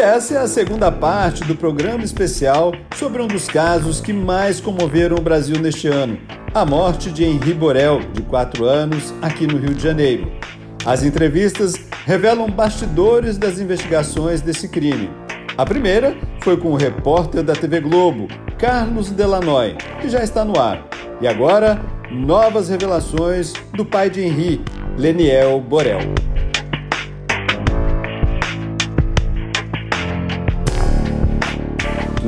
Essa é a segunda parte do programa especial sobre um dos casos que mais comoveram o Brasil neste ano: a morte de Henri Borel, de 4 anos, aqui no Rio de Janeiro. As entrevistas revelam bastidores das investigações desse crime. A primeira foi com o repórter da TV Globo, Carlos Delanoy, que já está no ar. E agora, novas revelações do pai de Henri, Leniel Borel.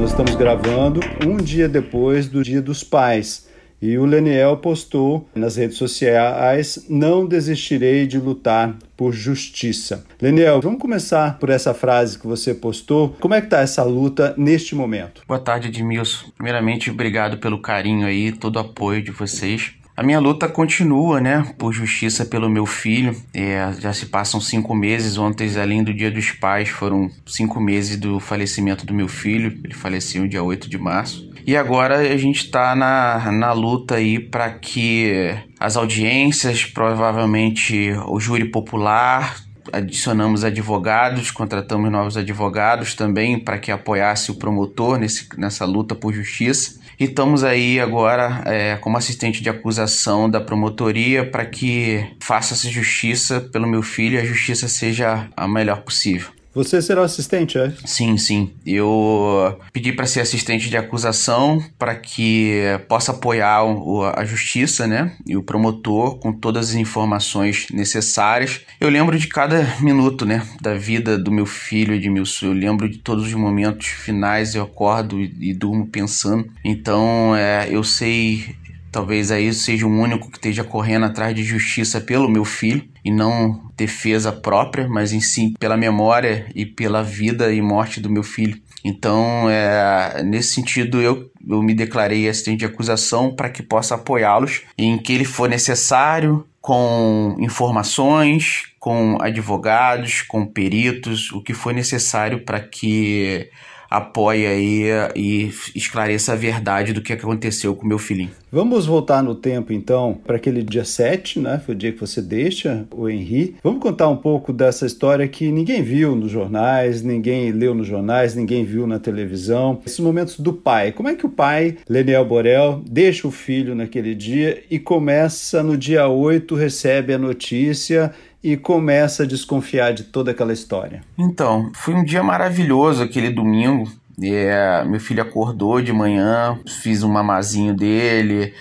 Nós estamos gravando um dia depois do Dia dos Pais. E o Leniel postou nas redes sociais: Não desistirei de lutar por justiça. Leniel, vamos começar por essa frase que você postou. Como é que está essa luta neste momento? Boa tarde, Edmilson. Primeiramente, obrigado pelo carinho aí, todo o apoio de vocês. A minha luta continua, né, por justiça pelo meu filho. É, já se passam cinco meses. Ontem, além do Dia dos Pais, foram cinco meses do falecimento do meu filho. Ele faleceu no dia 8 de março. E agora a gente está na, na luta aí para que as audiências, provavelmente o júri popular, adicionamos advogados, contratamos novos advogados também para que apoiasse o promotor nesse, nessa luta por justiça. E estamos aí agora é, como assistente de acusação da promotoria para que faça-se justiça pelo meu filho e a justiça seja a melhor possível. Você será o assistente, é? Sim, sim. Eu pedi para ser assistente de acusação para que possa apoiar o, a justiça, né? E o promotor com todas as informações necessárias. Eu lembro de cada minuto, né? Da vida do meu filho Edmilson. Eu lembro de todos os momentos finais. Eu acordo e, e durmo pensando. Então, é, eu sei Talvez aí seja o único que esteja correndo atrás de justiça pelo meu filho e não defesa própria, mas em si pela memória e pela vida e morte do meu filho. Então, é, nesse sentido, eu, eu me declarei assistente de acusação para que possa apoiá-los em que ele for necessário, com informações, com advogados, com peritos, o que for necessário para que apoie aí e esclareça a verdade do que aconteceu com meu filhinho. Vamos voltar no tempo então para aquele dia 7, né? Foi o dia que você deixa o Henri. Vamos contar um pouco dessa história que ninguém viu nos jornais, ninguém leu nos jornais, ninguém viu na televisão. Esses momentos do pai. Como é que o pai, Leniel Borel, deixa o filho naquele dia e começa no dia 8, recebe a notícia e começa a desconfiar de toda aquela história? Então, foi um dia maravilhoso aquele domingo. É, meu filho acordou de manhã, fiz um mamazinho dele.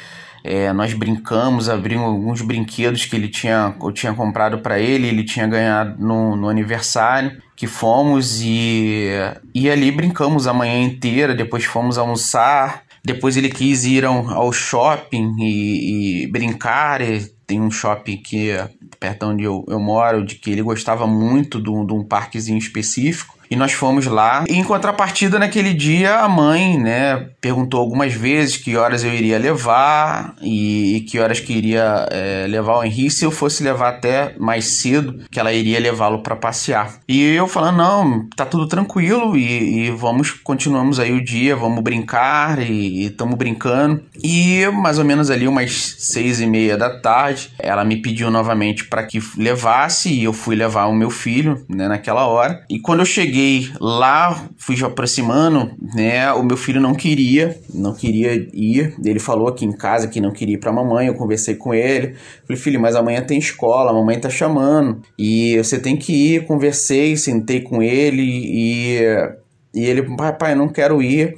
É, nós brincamos, abrimos alguns brinquedos que ele tinha, eu tinha comprado para ele, ele tinha ganhado no, no aniversário, que fomos e, e ali brincamos a manhã inteira, depois fomos almoçar, depois ele quis ir ao, ao shopping e, e brincar, e tem um shopping que perto onde eu, eu moro, de que ele gostava muito de um, de um parquezinho específico. E nós fomos lá. E em contrapartida, naquele dia, a mãe, né, perguntou algumas vezes que horas eu iria levar e, e que horas que iria é, levar o Henrique se eu fosse levar até mais cedo, que ela iria levá-lo para passear. E eu falando, não, tá tudo tranquilo e, e vamos, continuamos aí o dia, vamos brincar e estamos brincando. E mais ou menos ali umas seis e meia da tarde, ela me pediu novamente para que levasse e eu fui levar o meu filho, né, naquela hora. E quando eu cheguei lá, fui aproximando, né? O meu filho não queria, não queria ir. Ele falou aqui em casa que não queria ir pra mamãe. Eu conversei com ele. Falei, filho, mas amanhã tem escola, a mamãe tá chamando. E você tem que ir. Conversei, sentei com ele e, e ele, pai, pai, não quero ir.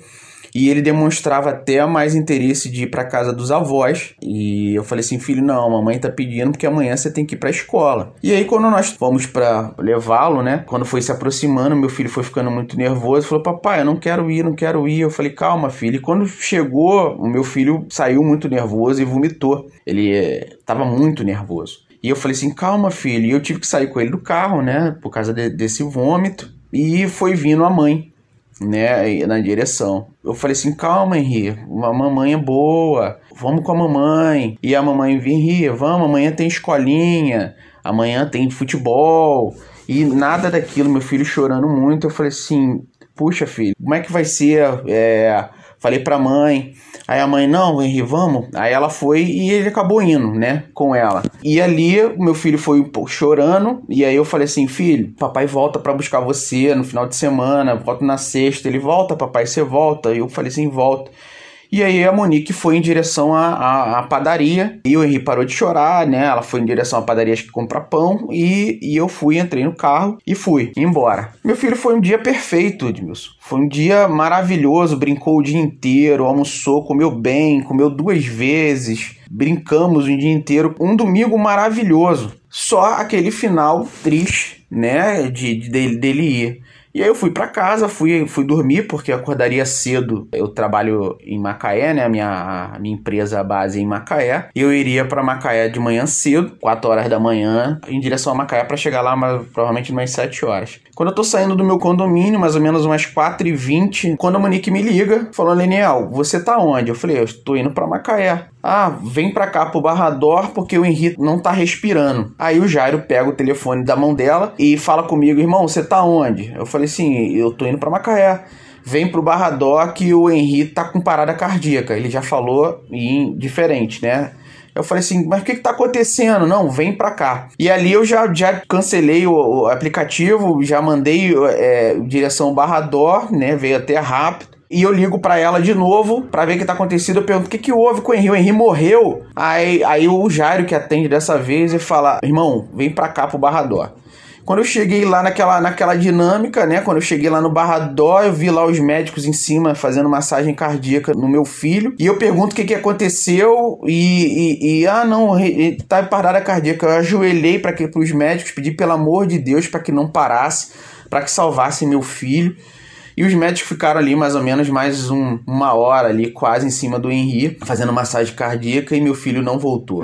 E ele demonstrava até mais interesse de ir para casa dos avós. E eu falei assim, filho, não, mamãe tá pedindo porque amanhã você tem que ir para escola. E aí quando nós fomos para levá-lo, né? Quando foi se aproximando, meu filho foi ficando muito nervoso, falou: "Papai, eu não quero ir, não quero ir". Eu falei: "Calma, filho". E quando chegou, o meu filho saiu muito nervoso e vomitou. Ele estava muito nervoso. E eu falei assim: calma, filho. E eu tive que sair com ele do carro, né? Por causa de, desse vômito. E foi vindo a mãe né, na direção. Eu falei assim, calma, Henri, a mamãe é boa, vamos com a mamãe. E a mamãe, Henri, vamos, amanhã tem escolinha, amanhã tem futebol. E nada daquilo, meu filho chorando muito. Eu falei assim, puxa, filho, como é que vai ser? É, falei pra mãe. Aí a mãe, não, Henri, vamos. Aí ela foi e ele acabou indo, né, com ela. E ali, meu filho foi chorando. E aí eu falei assim, filho, papai volta para buscar você no final de semana, volta na sexta. Ele volta, papai, você volta. E eu falei assim, volta. E aí a Monique foi em direção à, à, à, padaria e o Henri parou de chorar, né? Ela foi em direção à padaria que comprar pão e, e eu fui, entrei no carro e fui embora. Meu filho foi um dia perfeito, Edmilson. Foi um dia maravilhoso, brincou o dia inteiro, almoçou, comeu bem, comeu duas vezes, brincamos o dia inteiro. Um domingo maravilhoso. Só aquele final triste, né? De, de dele ir. E aí eu fui para casa, fui, fui dormir, porque acordaria cedo. Eu trabalho em Macaé, né? A minha, a minha empresa base é em Macaé. E eu iria para Macaé de manhã cedo, 4 horas da manhã, em direção a Macaé para chegar lá mas, provavelmente umas 7 horas. Quando eu tô saindo do meu condomínio, mais ou menos umas 4 e 20 quando a Monique me liga, falando, Leniel, você tá onde? Eu falei, eu estou indo para Macaé. Ah, vem pra cá pro Barrador porque o Henrique não tá respirando. Aí o Jairo pega o telefone da mão dela e fala comigo, irmão, você tá onde? Eu falei assim, eu tô indo pra Macaé. Vem pro Barrador que o Henrique tá com parada cardíaca. Ele já falou em diferente, né? Eu falei assim, mas o que, que tá acontecendo? Não, vem pra cá. E ali eu já, já cancelei o, o aplicativo, já mandei é, direção Barrador, né? Veio até rápido e eu ligo para ela de novo para ver o que tá acontecendo. Eu pergunto o que, que houve com o Henri. O Henri morreu. Aí, aí o Jairo, que atende dessa vez, ele fala: Irmão, vem pra cá pro Barrador. Quando eu cheguei lá naquela, naquela dinâmica, né? Quando eu cheguei lá no Barradó, eu vi lá os médicos em cima fazendo massagem cardíaca no meu filho. E eu pergunto o que, que aconteceu. E, e, e ah, não, tá parada cardíaca. Eu ajoelhei para os médicos, pedi pelo amor de Deus para que não parasse, para que salvasse meu filho. E os médicos ficaram ali mais ou menos mais um, uma hora ali, quase em cima do Henri, fazendo massagem cardíaca e meu filho não voltou.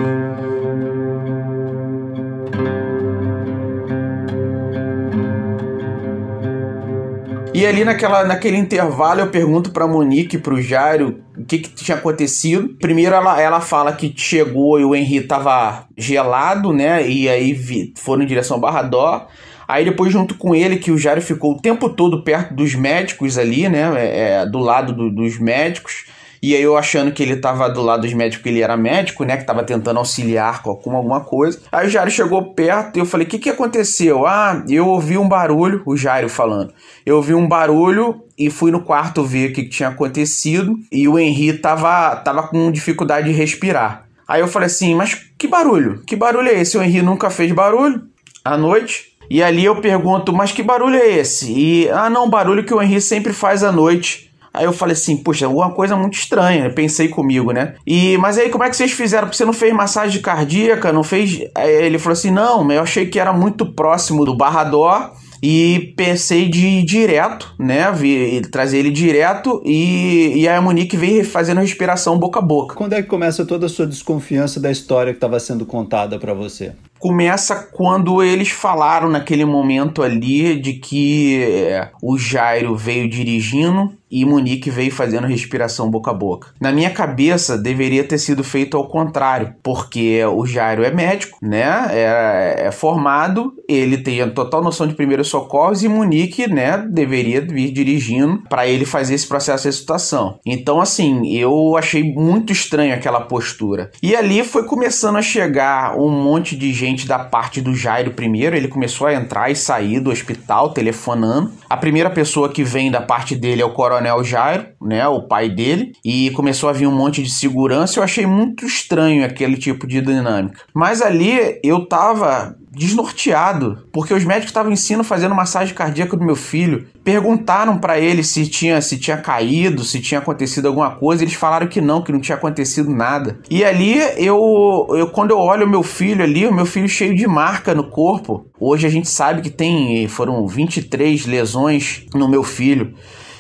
E ali naquela, naquele intervalo eu pergunto pra Monique, pro Jairo, o que, que tinha acontecido. Primeiro ela, ela fala que chegou e o Henri tava gelado, né? E aí vi, foram em direção ao Barradó. Aí depois, junto com ele, que o Jairo ficou o tempo todo perto dos médicos ali, né? É, do lado do, dos médicos. E aí eu achando que ele tava do lado dos médicos, que ele era médico, né? Que tava tentando auxiliar com alguma coisa. Aí o Jairo chegou perto e eu falei: o que, que aconteceu? Ah, eu ouvi um barulho, o Jairo falando. Eu ouvi um barulho e fui no quarto ver o que, que tinha acontecido. E o Henri tava, tava com dificuldade de respirar. Aí eu falei assim: mas que barulho? Que barulho é esse? O Henri nunca fez barulho à noite. E ali eu pergunto, mas que barulho é esse? E, ah, não, barulho que o Henri sempre faz à noite. Aí eu falei assim, poxa, alguma coisa muito estranha. Eu pensei comigo, né? E, mas aí como é que vocês fizeram? Você não fez massagem cardíaca? Não fez? Aí ele falou assim, não, eu achei que era muito próximo do Barrador e pensei de ir direto, né? Vi, trazer ele direto e, e a Monique veio fazendo respiração boca a boca. Quando é que começa toda a sua desconfiança da história que estava sendo contada para você? começa quando eles falaram naquele momento ali de que é, o Jairo veio dirigindo e Monique veio fazendo respiração boca a boca. Na minha cabeça, deveria ter sido feito ao contrário, porque o Jairo é médico, né? É, é formado, ele tem a total noção de primeiros socorros e Monique, né, deveria vir dirigindo para ele fazer esse processo de ressuscitação. Então, assim, eu achei muito estranho aquela postura. E ali foi começando a chegar um monte de gente da parte do Jairo primeiro, ele começou a entrar e sair do hospital telefonando. A primeira pessoa que vem da parte dele é o coronel Coronel Jairo, né, o pai dele, e começou a vir um monte de segurança. Eu achei muito estranho aquele tipo de dinâmica. Mas ali eu tava desnorteado, porque os médicos estavam em cima fazendo massagem cardíaca do meu filho. Perguntaram para ele se tinha se tinha caído, se tinha acontecido alguma coisa, eles falaram que não, que não tinha acontecido nada. E ali eu, eu quando eu olho o meu filho ali, o meu filho cheio de marca no corpo. Hoje a gente sabe que tem foram 23 lesões no meu filho.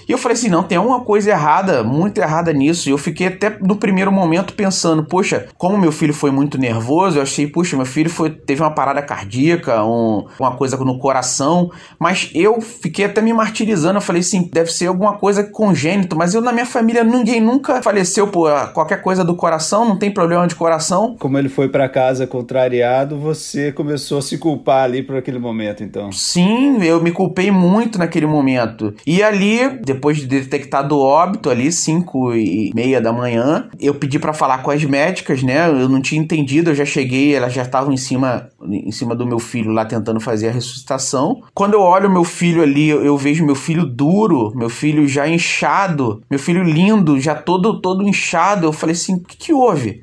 E eu falei assim, não, tem alguma coisa errada, muito errada nisso. E eu fiquei até no primeiro momento pensando, poxa, como meu filho foi muito nervoso, eu achei, puxa, meu filho foi, teve uma parada cardíaca, um, uma coisa no coração. Mas eu fiquei até me martirizando. Eu falei assim, deve ser alguma coisa congênito. Mas eu, na minha família, ninguém nunca faleceu por qualquer coisa do coração, não tem problema de coração. Como ele foi para casa contrariado, você começou a se culpar ali por aquele momento, então. Sim, eu me culpei muito naquele momento. E ali, depois de detectado o óbito, ali, 5 e meia da manhã, eu pedi para falar com as médicas, né? Eu não tinha entendido, eu já cheguei, elas já estavam em cima, em cima do meu filho lá tentando fazer a ressuscitação. Quando eu olho meu filho ali, eu vejo meu filho duro, meu filho já inchado, meu filho lindo, já todo todo inchado. Eu falei assim, o que, que houve?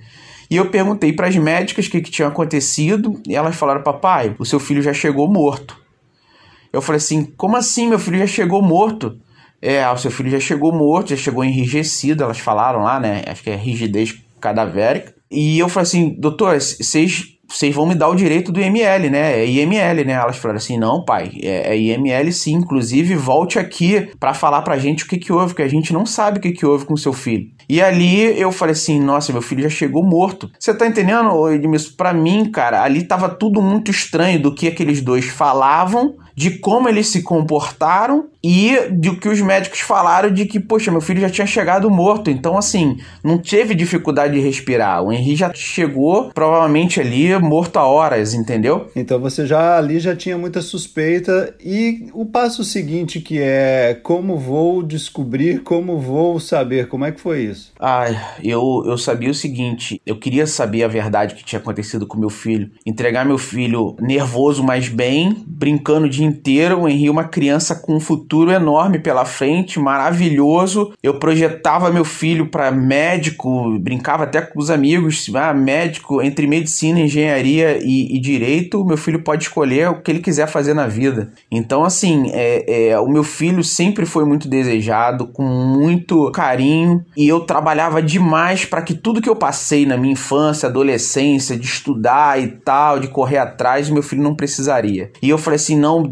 E eu perguntei para as médicas o que, que tinha acontecido e elas falaram: Papai, o seu filho já chegou morto. Eu falei assim: Como assim? Meu filho já chegou morto? É, o seu filho já chegou morto, já chegou enrijecido. Elas falaram lá, né? Acho que é rigidez cadavérica. E eu falei assim: Doutor, vocês vocês vão me dar o direito do IML, né? É IML, né? Elas falaram assim: não, pai, é, é IML sim. Inclusive, volte aqui para falar pra gente o que, que houve, que a gente não sabe o que, que houve com seu filho. E ali eu falei assim: nossa, meu filho já chegou morto. Você tá entendendo, Edmilson? Pra mim, cara, ali tava tudo muito estranho do que aqueles dois falavam de como eles se comportaram e do que os médicos falaram de que, poxa, meu filho já tinha chegado morto. Então, assim, não teve dificuldade de respirar. O Henri já chegou, provavelmente ali, morto há horas, entendeu? Então você já ali já tinha muita suspeita. E o passo seguinte, que é como vou descobrir, como vou saber, como é que foi isso? Ah, eu, eu sabia o seguinte: eu queria saber a verdade que tinha acontecido com meu filho. Entregar meu filho nervoso, mas bem, brincando de inteiro. O Henri, uma criança com um futuro enorme pela frente, maravilhoso. Eu projetava meu filho para médico, brincava até com os amigos, ah, médico, entre medicina, engenharia e, e, direito, meu filho pode escolher o que ele quiser fazer na vida. Então, assim, é, é, o meu filho sempre foi muito desejado, com muito carinho, e eu trabalhava demais para que tudo que eu passei na minha infância, adolescência, de estudar e tal, de correr atrás, meu filho não precisaria. E eu falei assim, não,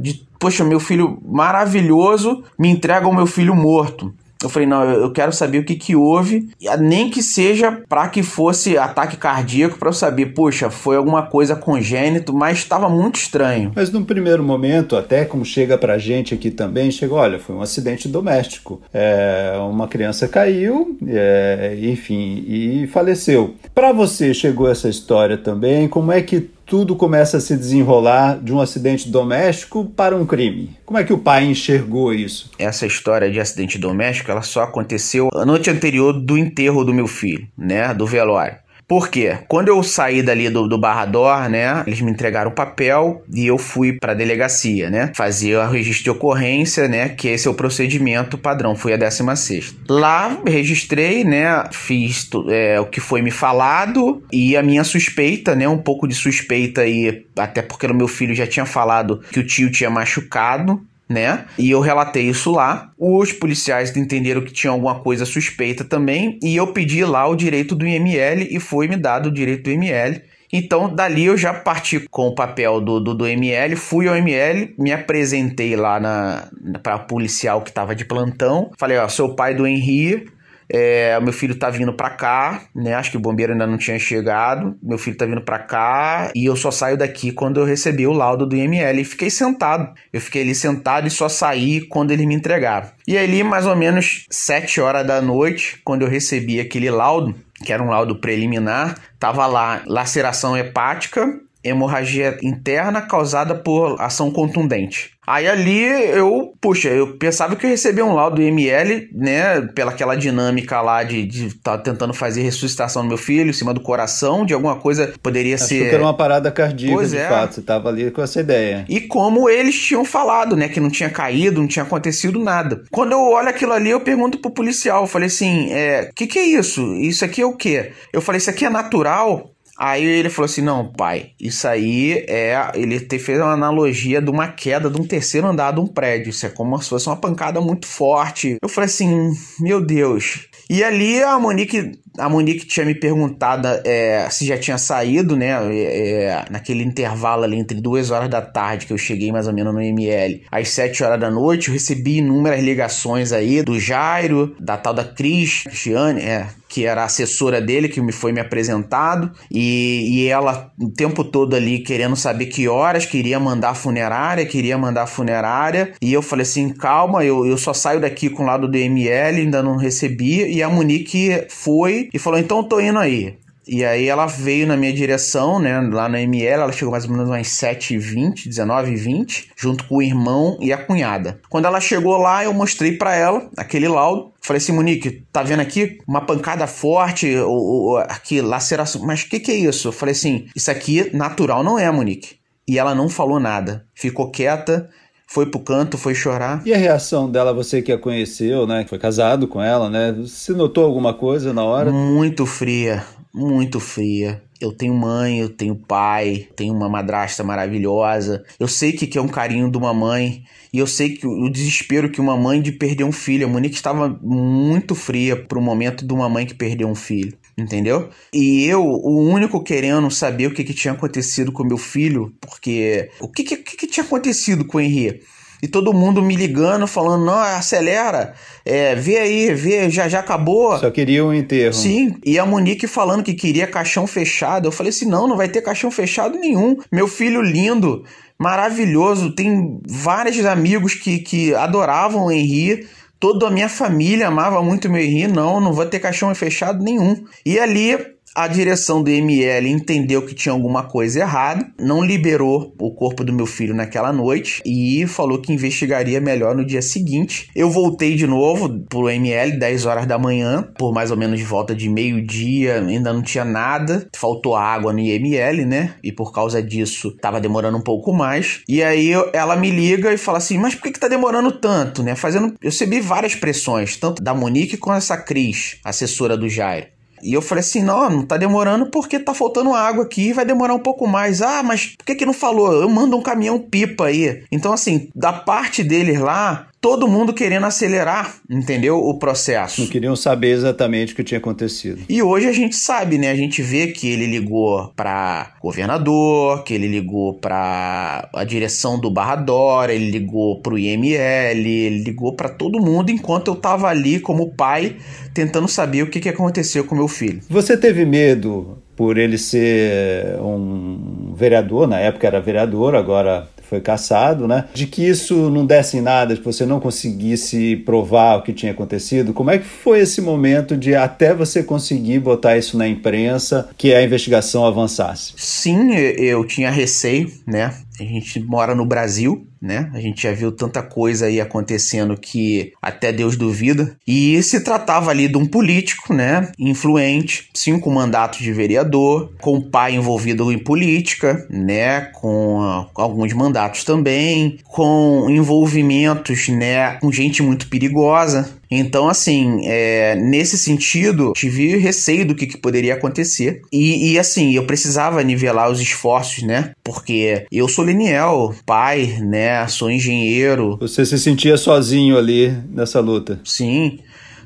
poxa, meu filho maravilhoso me entrega o meu filho morto. Eu falei, não, eu quero saber o que que houve, nem que seja para que fosse ataque cardíaco para eu saber, poxa, foi alguma coisa congênito, mas estava muito estranho. Mas no primeiro momento, até como chega pra gente aqui também, chega, olha, foi um acidente doméstico. É, uma criança caiu, é, enfim, e faleceu. Para você chegou essa história também, como é que tudo começa a se desenrolar de um acidente doméstico para um crime. Como é que o pai enxergou isso? Essa história de acidente doméstico, ela só aconteceu a noite anterior do enterro do meu filho, né, do velório. Por quê? Quando eu saí dali do, do Barrador, né, eles me entregaram o papel e eu fui para a delegacia, né, fazer o registro de ocorrência, né, que esse é o procedimento padrão, fui a 16 Lá registrei, né, fiz é, o que foi me falado e a minha suspeita, né, um pouco de suspeita aí, até porque o meu filho já tinha falado que o tio tinha machucado, né? E eu relatei isso lá. Os policiais entenderam que tinha alguma coisa suspeita também e eu pedi lá o direito do IML e foi me dado o direito do IML. Então, dali eu já parti com o papel do, do, do ML, fui ao ML, me apresentei lá na, para policial que estava de plantão. Falei, ó, sou o pai do Henri, é, meu filho tá vindo pra cá, né? Acho que o bombeiro ainda não tinha chegado. Meu filho tá vindo pra cá e eu só saio daqui quando eu recebi o laudo do IML. E fiquei sentado. Eu fiquei ali sentado e só saí quando ele me entregaram. E ali, mais ou menos 7 horas da noite, quando eu recebi aquele laudo, que era um laudo preliminar, tava lá laceração hepática, hemorragia interna causada por ação contundente. Aí ali eu, puxa, eu pensava que eu recebia um laudo do IML, né, pela aquela dinâmica lá de estar tá tentando fazer ressuscitação no meu filho, em cima do coração, de alguma coisa poderia Acho ser. que era uma parada cardíaca, pois de é. fato, você tava ali com essa ideia. E como eles tinham falado, né, que não tinha caído, não tinha acontecido nada. Quando eu olho aquilo ali, eu pergunto pro policial, eu falei assim, é, que que é isso? Isso aqui é o quê? Eu falei, isso aqui é natural? Aí ele falou assim: não, pai, isso aí é. Ele te fez uma analogia de uma queda de um terceiro andar de um prédio. Isso é como se fosse uma pancada muito forte. Eu falei assim: meu Deus. E ali a Monique, a Monique tinha me perguntado é, se já tinha saído, né? É, naquele intervalo ali entre duas horas da tarde que eu cheguei mais ou menos no ML, às sete horas da noite, eu recebi inúmeras ligações aí do Jairo, da tal da Cris, Cristiane, é, que era a assessora dele, que me foi me apresentado, e, e ela o tempo todo ali querendo saber que horas, queria mandar a funerária, queria mandar a funerária, e eu falei assim, calma, eu, eu só saio daqui com o lado do ML, ainda não recebi, e a Monique foi e falou, então eu tô indo aí. E aí ela veio na minha direção, né, lá na ML, ela chegou mais ou menos umas 7h20, 19h20, junto com o irmão e a cunhada. Quando ela chegou lá, eu mostrei para ela aquele laudo. Falei assim, Monique, tá vendo aqui uma pancada forte, ou, ou aqui laceração, mas o que que é isso? Eu falei assim, isso aqui natural não é, Monique. E ela não falou nada, ficou quieta, foi pro canto, foi chorar. E a reação dela, você que a conheceu, né? Foi casado com ela, né? Você notou alguma coisa na hora? Muito fria, muito fria. Eu tenho mãe, eu tenho pai, tenho uma madrasta maravilhosa. Eu sei que, que é um carinho de uma mãe. E eu sei que o desespero que uma mãe de perder um filho. A Monique estava muito fria pro momento de uma mãe que perdeu um filho. Entendeu? E eu, o único querendo saber o que, que tinha acontecido com meu filho, porque o que, que, que tinha acontecido com o Henrique? E todo mundo me ligando, falando, não, acelera, é, vê aí, vê, já, já acabou. Só queria um enterro. Sim, e a Monique falando que queria caixão fechado. Eu falei assim, não, não vai ter caixão fechado nenhum. Meu filho lindo, maravilhoso, tem vários amigos que, que adoravam o Henri. Toda a minha família amava muito meu Henri. Não, não vai ter caixão fechado nenhum. E ali a direção do ML entendeu que tinha alguma coisa errada, não liberou o corpo do meu filho naquela noite e falou que investigaria melhor no dia seguinte. Eu voltei de novo pro ML 10 horas da manhã, por mais ou menos de volta de meio-dia, ainda não tinha nada, faltou água no IML, né? E por causa disso tava demorando um pouco mais. E aí ela me liga e fala assim: "Mas por que que tá demorando tanto, né?" Fazendo, eu recebi várias pressões, tanto da Monique quanto essa Cris, assessora do Jairo. E eu falei assim: não, não tá demorando porque tá faltando água aqui, vai demorar um pouco mais. Ah, mas por que que não falou? Eu mando um caminhão pipa aí. Então, assim, da parte deles lá, todo mundo querendo acelerar, entendeu? O processo. Não queriam saber exatamente o que tinha acontecido. E hoje a gente sabe, né? A gente vê que ele ligou para governador, que ele ligou para a direção do Barra Dora, ele ligou para o IML, ele ligou para todo mundo enquanto eu tava ali como pai tentando saber o que, que aconteceu com meu filho. Você teve medo por ele ser um vereador, na época era vereador, agora foi caçado, né? De que isso não desse em nada, que você não conseguisse provar o que tinha acontecido. Como é que foi esse momento de até você conseguir botar isso na imprensa, que a investigação avançasse? Sim, eu tinha receio, né? A gente mora no Brasil, né? A gente já viu tanta coisa aí acontecendo que até Deus duvida. E se tratava ali de um político, né? Influente, cinco mandatos de vereador, com o pai envolvido em política, né? Com uh, alguns mandatos também, com envolvimentos, né? Com gente muito perigosa, então, assim, é, nesse sentido, tive receio do que, que poderia acontecer. E, e, assim, eu precisava nivelar os esforços, né? Porque eu sou Leniel, pai, né? Sou engenheiro. Você se sentia sozinho ali nessa luta? Sim.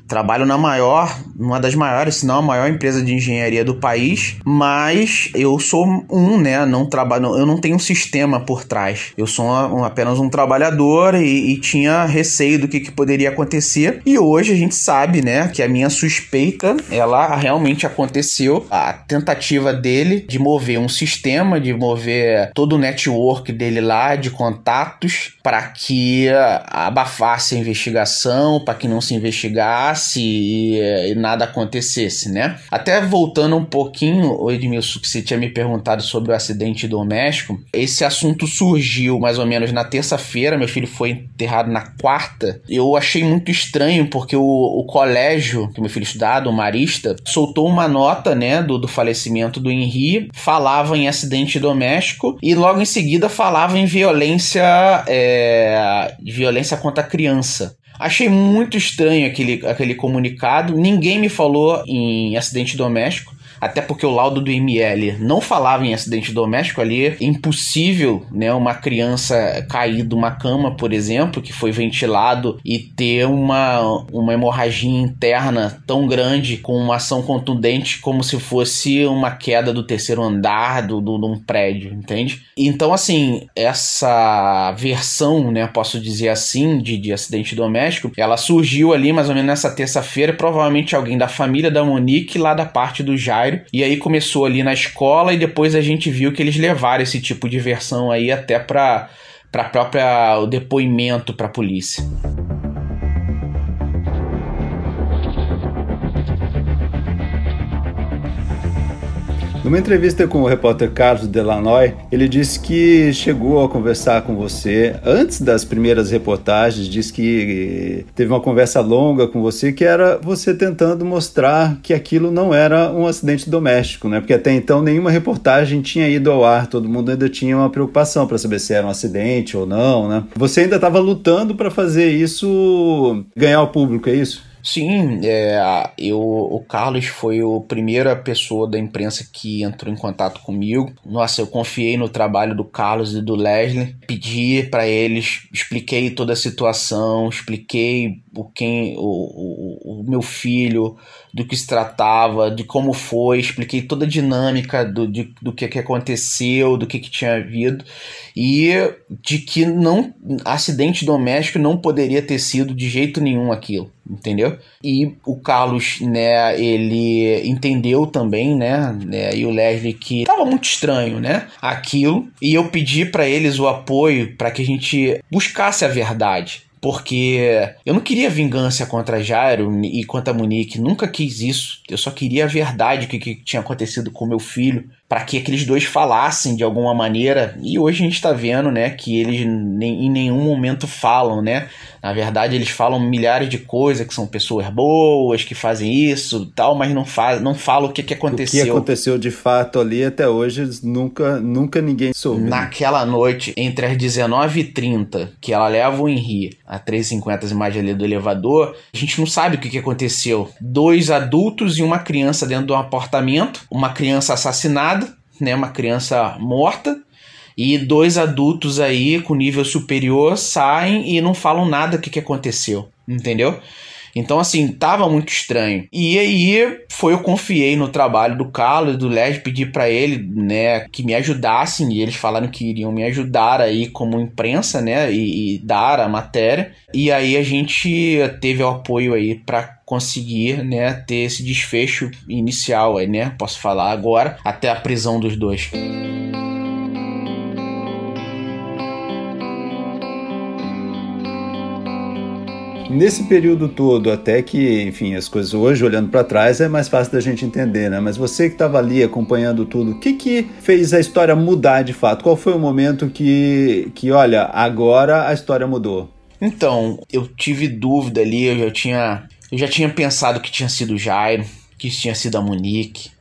Trabalho na maior, uma das maiores, se não a maior empresa de engenharia do país, mas eu sou um, né? Não trabalho, eu não tenho um sistema por trás. Eu sou uma, apenas um trabalhador e, e tinha receio do que, que, poderia acontecer. E hoje a gente sabe, né, que a minha suspeita, ela realmente aconteceu. A tentativa dele de mover um sistema, de mover todo o network dele lá de contatos para que abafasse a investigação, para que não se investigasse e, e, nada acontecesse, né? Até voltando um pouquinho, Edmilson, que você tinha me perguntado sobre o acidente doméstico, esse assunto surgiu mais ou menos na terça-feira, meu filho foi enterrado na quarta. Eu achei muito estranho porque o, o colégio que meu filho estudava, o Marista, soltou uma nota, né, do, do falecimento do Henri, falava em acidente doméstico e logo em seguida falava em violência, é, violência contra a criança. Achei muito estranho aquele, aquele comunicado. Ninguém me falou em acidente doméstico. Até porque o laudo do ML não falava em acidente doméstico ali, é impossível, né, uma criança cair de uma cama, por exemplo, que foi ventilado e ter uma, uma hemorragia interna tão grande com uma ação contundente como se fosse uma queda do terceiro andar do, do, de um prédio, entende? Então, assim, essa versão, né, posso dizer assim, de, de acidente doméstico, ela surgiu ali mais ou menos nessa terça-feira, provavelmente alguém da família da Monique lá da parte do E aí começou ali na escola e depois a gente viu que eles levaram esse tipo de versão aí até para para própria o depoimento para a polícia. Numa entrevista com o repórter Carlos Delanoy, ele disse que chegou a conversar com você antes das primeiras reportagens, disse que teve uma conversa longa com você, que era você tentando mostrar que aquilo não era um acidente doméstico, né? Porque até então nenhuma reportagem tinha ido ao ar, todo mundo ainda tinha uma preocupação para saber se era um acidente ou não, né? Você ainda estava lutando para fazer isso ganhar o público, é isso? Sim, é, eu, o Carlos foi a primeira pessoa da imprensa que entrou em contato comigo. Nossa, eu confiei no trabalho do Carlos e do Leslie, pedi para eles, expliquei toda a situação, expliquei o, quem, o, o, o meu filho, do que se tratava, de como foi, expliquei toda a dinâmica do, de, do que, que aconteceu, do que, que tinha havido e de que não acidente doméstico não poderia ter sido de jeito nenhum aquilo, entendeu? E o Carlos, né, ele entendeu também, né, né e o Leslie que estava muito estranho, né, aquilo, e eu pedi para eles o apoio para que a gente buscasse a verdade, porque eu não queria vingança contra Jairo e contra Monique, nunca quis isso. Eu só queria a verdade que, que tinha acontecido com meu filho para que aqueles dois falassem de alguma maneira. E hoje a gente está vendo, né, que eles nem, em nenhum momento falam, né? Na verdade, eles falam milhares de coisas, que são pessoas boas, que fazem isso tal, mas não, fa não falam o que, que aconteceu. O que aconteceu de fato ali até hoje, nunca, nunca ninguém soube. Né? Naquela noite, entre as 19h30, que ela leva o Henri a 3h50 as imagens ali do elevador, a gente não sabe o que, que aconteceu. Dois adultos e uma criança dentro de um apartamento, uma criança assassinada né, uma criança morta, e dois adultos aí com nível superior saem e não falam nada do que, que aconteceu, entendeu? Então, assim, tava muito estranho. E aí foi eu confiei no trabalho do Carlos e do Led, pedi para ele, né, que me ajudassem, e eles falaram que iriam me ajudar aí como imprensa, né, e, e dar a matéria. E aí a gente teve o apoio aí para conseguir, né, ter esse desfecho inicial aí, né, posso falar agora, até a prisão dos dois. Nesse período todo, até que, enfim, as coisas hoje, olhando para trás, é mais fácil da gente entender, né? Mas você que estava ali acompanhando tudo, o que que fez a história mudar de fato? Qual foi o momento que, que olha, agora a história mudou? Então, eu tive dúvida ali, eu já tinha, eu já tinha pensado que tinha sido o Jairo, que tinha sido a Monique,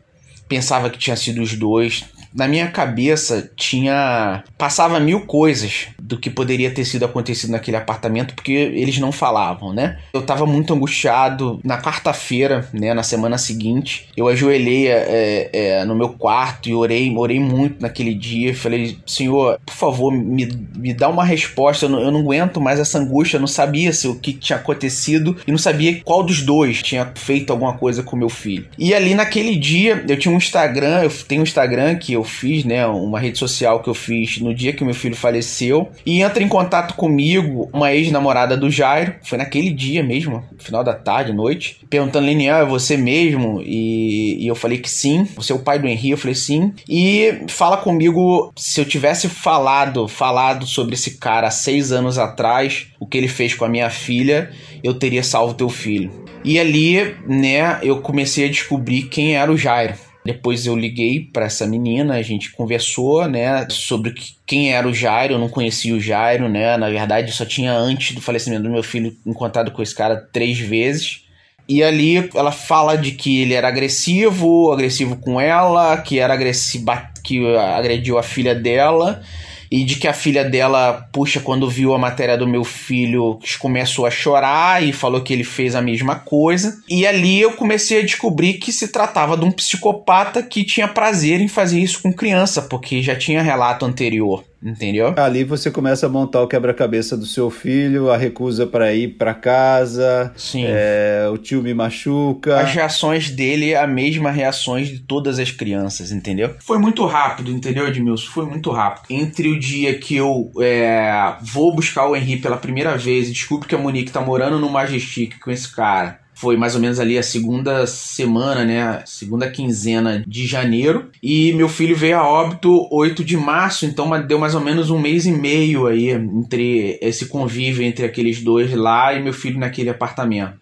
pensava que tinha sido os dois, na minha cabeça tinha. passava mil coisas do que poderia ter sido acontecido naquele apartamento, porque eles não falavam, né? Eu tava muito angustiado. Na quarta-feira, né, na semana seguinte, eu ajoelhei é, é, no meu quarto e orei, orei muito naquele dia. Falei, Senhor, por favor, me, me dá uma resposta. Eu não, eu não aguento mais essa angústia. Eu não sabia se o que tinha acontecido e não sabia qual dos dois tinha feito alguma coisa com meu filho. E ali naquele dia, eu tinha um Instagram, eu tenho um Instagram que eu fiz, né? Uma rede social que eu fiz no dia que meu filho faleceu. E entra em contato comigo uma ex-namorada do Jairo. Foi naquele dia mesmo, final da tarde, noite. Perguntando, Liniel, é você mesmo? E, e eu falei que sim. Você é o pai do Henrique? Eu falei sim. E fala comigo se eu tivesse falado, falado sobre esse cara há seis anos atrás, o que ele fez com a minha filha, eu teria salvo teu filho. E ali, né, eu comecei a descobrir quem era o Jairo. Depois eu liguei para essa menina, a gente conversou, né, sobre quem era o Jairo. Eu não conhecia o Jairo, né? Na verdade, só tinha antes do falecimento do meu filho encontrado com esse cara três vezes. E ali ela fala de que ele era agressivo, agressivo com ela, que era agressivo, que agrediu a filha dela e de que a filha dela, puxa, quando viu a matéria do meu filho, começou a chorar e falou que ele fez a mesma coisa. E ali eu comecei a descobrir que se tratava de um psicopata que tinha prazer em fazer isso com criança, porque já tinha relato anterior. Entendeu? Ali você começa a montar o quebra-cabeça do seu filho, a recusa para ir para casa, Sim. É, o tio me machuca. As reações dele, a mesma reações de todas as crianças, entendeu? Foi muito rápido, entendeu, Edmilson? Foi muito rápido. Entre o dia que eu é, vou buscar o Henri pela primeira vez e descubro que a Monique tá morando no Majestic com esse cara foi mais ou menos ali a segunda semana, né? Segunda quinzena de janeiro. E meu filho veio a óbito 8 de março, então deu mais ou menos um mês e meio aí entre esse convívio entre aqueles dois lá e meu filho naquele apartamento.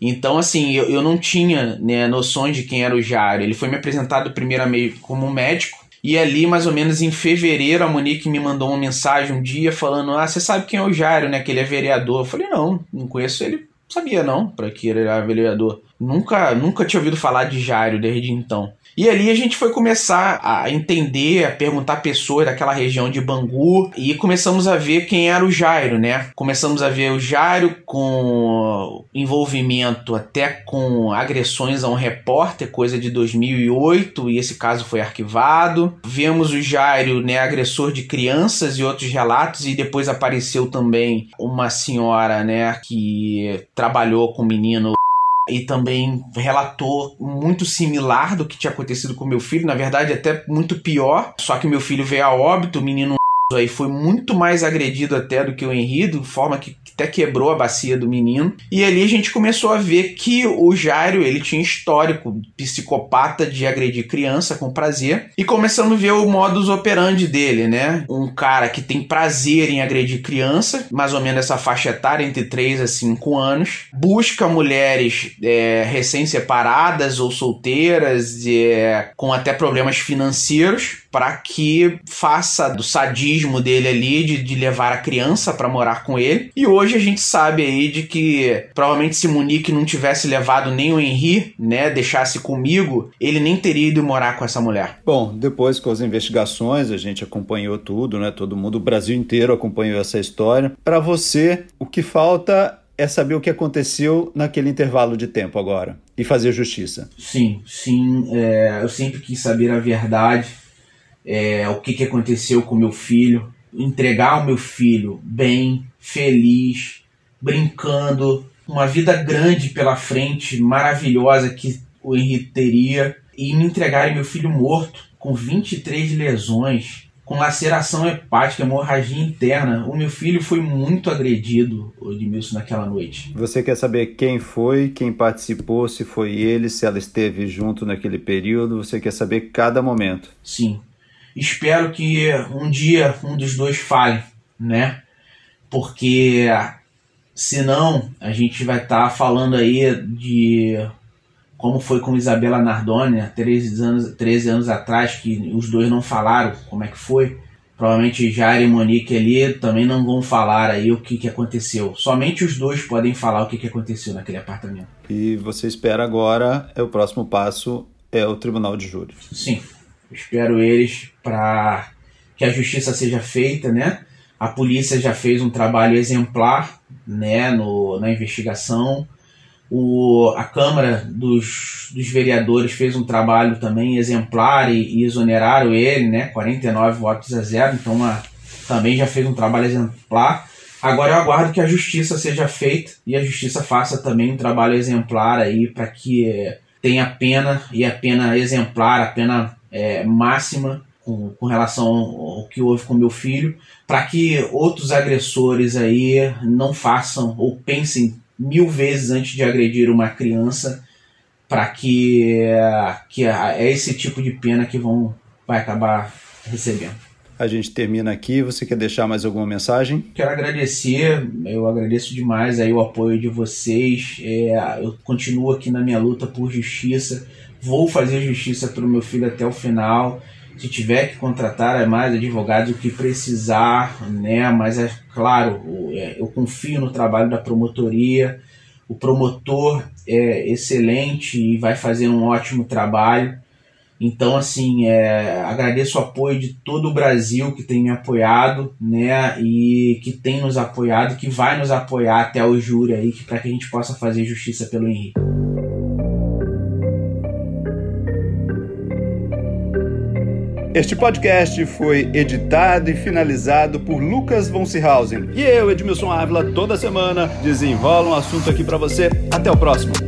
Então, assim, eu, eu não tinha né, noções de quem era o Jairo. Ele foi me apresentado primeiramente como médico. E ali, mais ou menos em fevereiro, a Monique me mandou uma mensagem um dia falando: Ah, você sabe quem é o Jairo, né? Que ele é vereador. Eu falei: Não, não conheço ele sabia não para que ele era vereador. Nunca, nunca tinha ouvido falar de Jairo desde então. E ali a gente foi começar a entender, a perguntar pessoas daquela região de Bangu e começamos a ver quem era o Jairo, né? Começamos a ver o Jairo com envolvimento até com agressões a um repórter, coisa de 2008, e esse caso foi arquivado. Vemos o Jairo, né, agressor de crianças e outros relatos e depois apareceu também uma senhora, né, que trabalhou com o menino e também relatou muito similar do que tinha acontecido com meu filho, na verdade até muito pior, só que meu filho veio a óbito, o menino aí foi muito mais agredido até do que o Henrique, de forma que até quebrou a bacia do menino. E ali a gente começou a ver que o Jairo, ele tinha histórico psicopata de agredir criança com prazer. E começamos a ver o modus operandi dele, né? Um cara que tem prazer em agredir criança, mais ou menos essa faixa etária, entre 3 a 5 anos. Busca mulheres é, recém-separadas ou solteiras, é, com até problemas financeiros, para que faça do sadismo dele ali de, de levar a criança para morar com ele. E hoje a gente sabe aí de que provavelmente se Monique não tivesse levado nem o Henri, né, deixasse comigo, ele nem teria ido morar com essa mulher. Bom, depois com as investigações, a gente acompanhou tudo, né? Todo mundo, o Brasil inteiro acompanhou essa história. Para você, o que falta é saber o que aconteceu naquele intervalo de tempo agora e fazer justiça. Sim, sim. É, eu sempre quis saber a verdade é, o que, que aconteceu com meu filho, entregar o meu filho bem, feliz, brincando, uma vida grande pela frente, maravilhosa que o Henrique teria, e me entregarem meu filho morto, com 23 lesões, com laceração hepática, hemorragia interna. O meu filho foi muito agredido, Edmilson, naquela noite. Você quer saber quem foi, quem participou, se foi ele, se ela esteve junto naquele período? Você quer saber cada momento? Sim. Espero que um dia um dos dois fale, né? Porque senão a gente vai estar tá falando aí de como foi com Isabela Nardoni, 13 anos, 13 anos atrás, que os dois não falaram como é que foi. Provavelmente Jair e Monique ali também não vão falar aí o que, que aconteceu. Somente os dois podem falar o que, que aconteceu naquele apartamento. E você espera agora, é o próximo passo é o Tribunal de Júri. Sim. Espero eles para que a justiça seja feita, né? A polícia já fez um trabalho exemplar, né, no, na investigação. O, a Câmara dos, dos Vereadores fez um trabalho também exemplar e, e exoneraram ele, né, 49 votos a zero, então uma, também já fez um trabalho exemplar. Agora eu aguardo que a justiça seja feita e a justiça faça também um trabalho exemplar aí para que tenha pena e a pena exemplar, a pena é, máxima com, com, relação ao que houve com meu filho, para que outros agressores aí não façam ou pensem mil vezes antes de agredir uma criança, para que, que é esse tipo de pena que vão vai acabar recebendo. A gente termina aqui. Você quer deixar mais alguma mensagem? Quero agradecer, eu agradeço demais aí o apoio de vocês. É, eu continuo aqui na minha luta por justiça vou fazer justiça pelo meu filho até o final. Se tiver que contratar mais advogados, o que precisar, né? Mas é claro, é, eu confio no trabalho da promotoria. O promotor é excelente e vai fazer um ótimo trabalho. Então, assim, é, agradeço o apoio de todo o Brasil que tem me apoiado, né? E que tem nos apoiado, que vai nos apoiar até o júri aí, para que a gente possa fazer justiça pelo Henrique. Este podcast foi editado e finalizado por Lucas von Seehausen. E eu, Edmilson Ávila, toda semana desenrola um assunto aqui para você. Até o próximo.